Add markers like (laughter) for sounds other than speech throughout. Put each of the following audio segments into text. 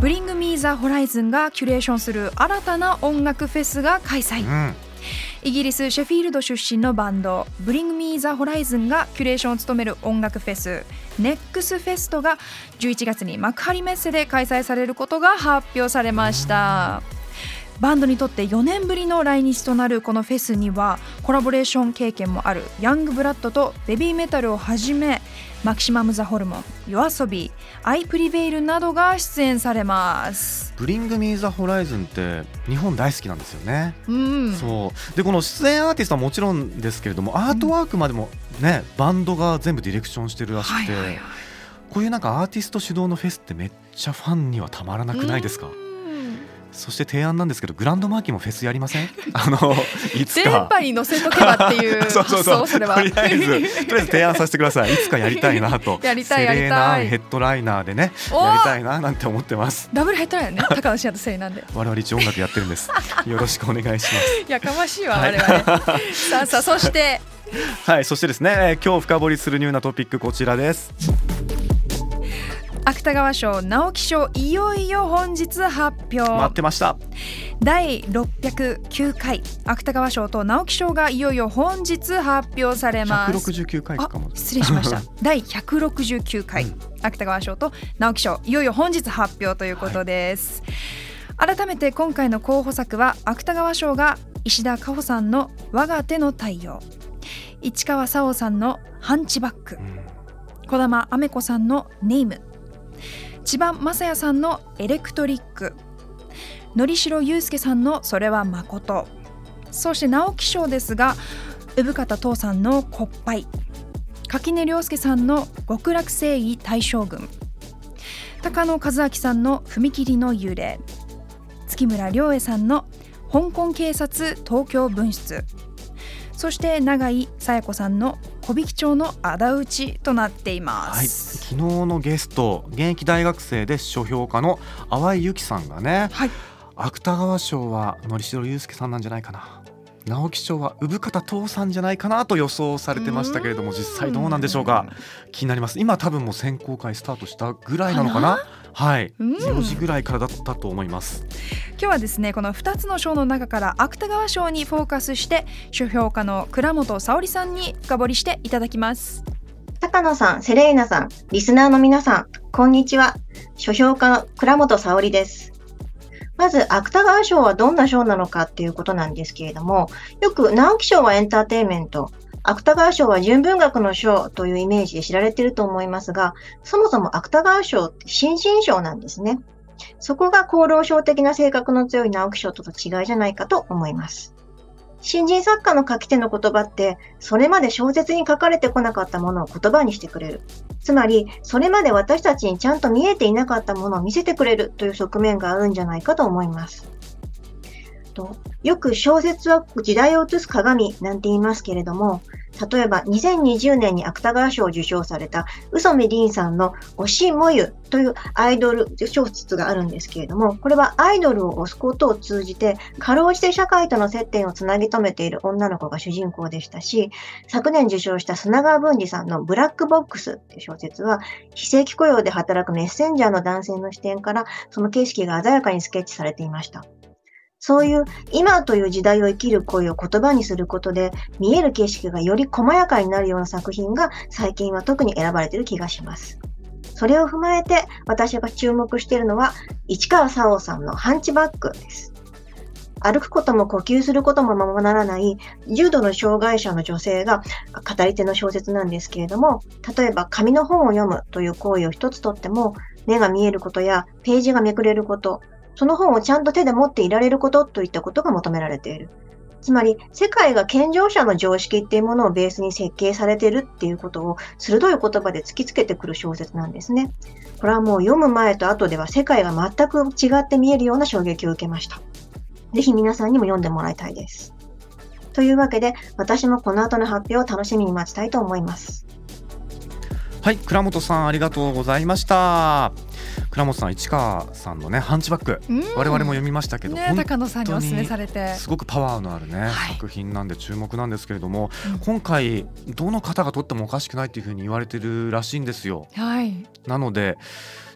Bring Me The Horizon がキュレーションする新たな音楽フェスが開催。うん。イギリスシェフィールド出身のバンド Bring Me The Horizon がキュレーションを務める音楽フェスネックスフェストが11月に幕張メッセで開催されることが発表されましたバンドにとって4年ぶりの来日となるこのフェスにはコラボレーション経験もあるヤングブラッドとベビーメタルをはじめマキシマム・ザ・ホルモン夜遊びアイ・プリベイルなどが出演されます。ブリング・ミー・ザ・ホライズンって日本大好きなんですよね、うん。そう。でこの出演アーティストはもちろんですけれどもアートワークまでもね、バンドが全部ディレクションしてるらしくて、はいはいはい。こういうなんかアーティスト主導のフェスってめっちゃファンにはたまらなくないですか？うんそして提案なんですけどグランドマーキーもフェスやりません？(laughs) あのいつ電か波に乗せとけばっていう (laughs) そうそうそれは。とりあえずとりあえず提案させてください。いつかやりたいなと。(laughs) やりたいやりたい。セレーナヘッドライナーでねやりたいななんて思ってます。ダブルヘッドラインね。高野真也とセリなんで。我々一応音楽やってるんです。よろしくお願いします。やかましいわ我々、さあさあそして。はいそしてですね、えー今日深掘りするニューなトピックこちらです芥川賞直木賞いよいよ本日発表。待ってました。第609回。芥川賞と直木賞がいよいよ本日発表されます。169回あかも。失礼しました。(laughs) 第169回、うん。芥川賞と直木賞いよいよ本日発表ということです、改めて今回の候補作は芥川賞が石田果歩さんの「我が手の太陽」市川沙央さんの「ハンチバック。う」ん。児玉アメ子さんの「ネイム」千葉雅也さんの「エレクトリック」のりしろゆうすけさんの「それは誠」そして直木賞ですが産方父さんの「骨杯」垣根涼介さんの「極楽征夷大将軍」高野和明さんの「踏切の幽霊」月村良恵さんの「香港警察東京分室」そして永井紗耶子さんの「小引町の仇討ち」となっていまはい、す。昨日のゲスト現役大学生で書評家の淡井由紀さんがねはい、芥川賞はのりしろゆうすけさんなんじゃないかな。直木賞は産方父さんじゃないかなと予想されてましたけれども実際どうなんでしょうか。気になります。今多分もう選考会スタートしたぐらいなのかな？はいうん4時ぐらいからだったと思います今日はですねこの2つの賞の中から芥川賞にフォーカスして書評家の倉本沙織さんに深掘りしていただきます。高野さん、セレーナさん、リスナーの皆さん、こんにちは。書評家の倉本沙織です。まず、芥川賞はどんな賞なのかっていうことなんですけれども、よく直木賞はエンターテインメント、芥川賞は純文学の賞というイメージで知られていると思いますが、そもそも芥川賞って新人賞なんですね。そこが功労賞的な性格の強い直木賞との違いじゃないかと思います。新人作家の書き手の言葉って、それまで小説に書かれてこなかったものを言葉にしてくれる。つまり、それまで私たちにちゃんと見えていなかったものを見せてくれるという側面があるんじゃないかと思います。とよく小説は時代を映す鏡なんて言いますけれども、例えば2020年に芥川賞を受賞された嘘目凛さんの推しもゆというアイドル小説があるんですけれども、これはアイドルを推すことを通じて、かろうじて社会との接点をつなぎ止めている女の子が主人公でしたし、昨年受賞した砂川文治さんのブラックボックスっていう小説は、非正規雇用で働くメッセンジャーの男性の視点から、その景色が鮮やかにスケッチされていました。そういう今という時代を生きる声を言葉にすることで見える景色がより細やかになるような作品が最近は特に選ばれている気がします。それを踏まえて私が注目しているのは市川沙央さんのハンチバックです。歩くことも呼吸することもままならない重度の障害者の女性が語り手の小説なんですけれども、例えば紙の本を読むという行為を一つとっても、目が見えることやページがめくれること、その本をちゃんと手で持っていられることといったことが求められている。つまり、世界が健常者の常識っていうものをベースに設計されてるっていうことを鋭い言葉で突きつけてくる小説なんですね。これはもう読む前と後では世界が全く違って見えるような衝撃を受けました。ぜひ皆さんにも読んでもらいたいです。というわけで、私もこの後の発表を楽しみに待ちたいと思います。はい倉本さんありがとうございました倉本さん市川さんのねハンチバック、うん。我々も読みましたけど、ね本高野さんにお勧めされて。すごくパワーのあるね、はい。作品なんで注目なんですけれども、うん。今回どの方が撮ってもおかしくないっていうふうに言われてるらしいんですよ。はい。なので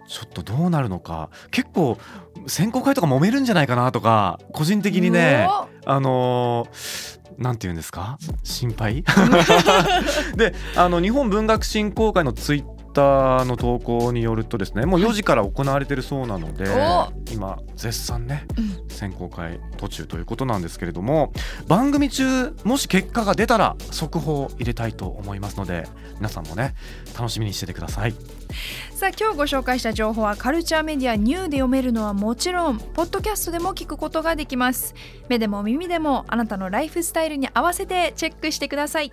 ちょっとどうなるのか。結構選考会とか揉めるんじゃないかなとか個人的にねお。あのーなんて言うんですか？心配？(laughs) であの日本文学振興会のツイッターの投稿によるとですねもう4時から行われてるそうなので、お。今絶賛ねうん。選考会途中ということなんですけれども番組中もし結果が出たら速報を入れたいと思いますので皆さんもね楽しみにしててください。さあ今日ご紹介した情報はカルチャーメディアニューで読めるのはもちろんポッドキャストでも聞くことができます。目でも耳でもあなたのライフスタイルに合わせてチェックしてください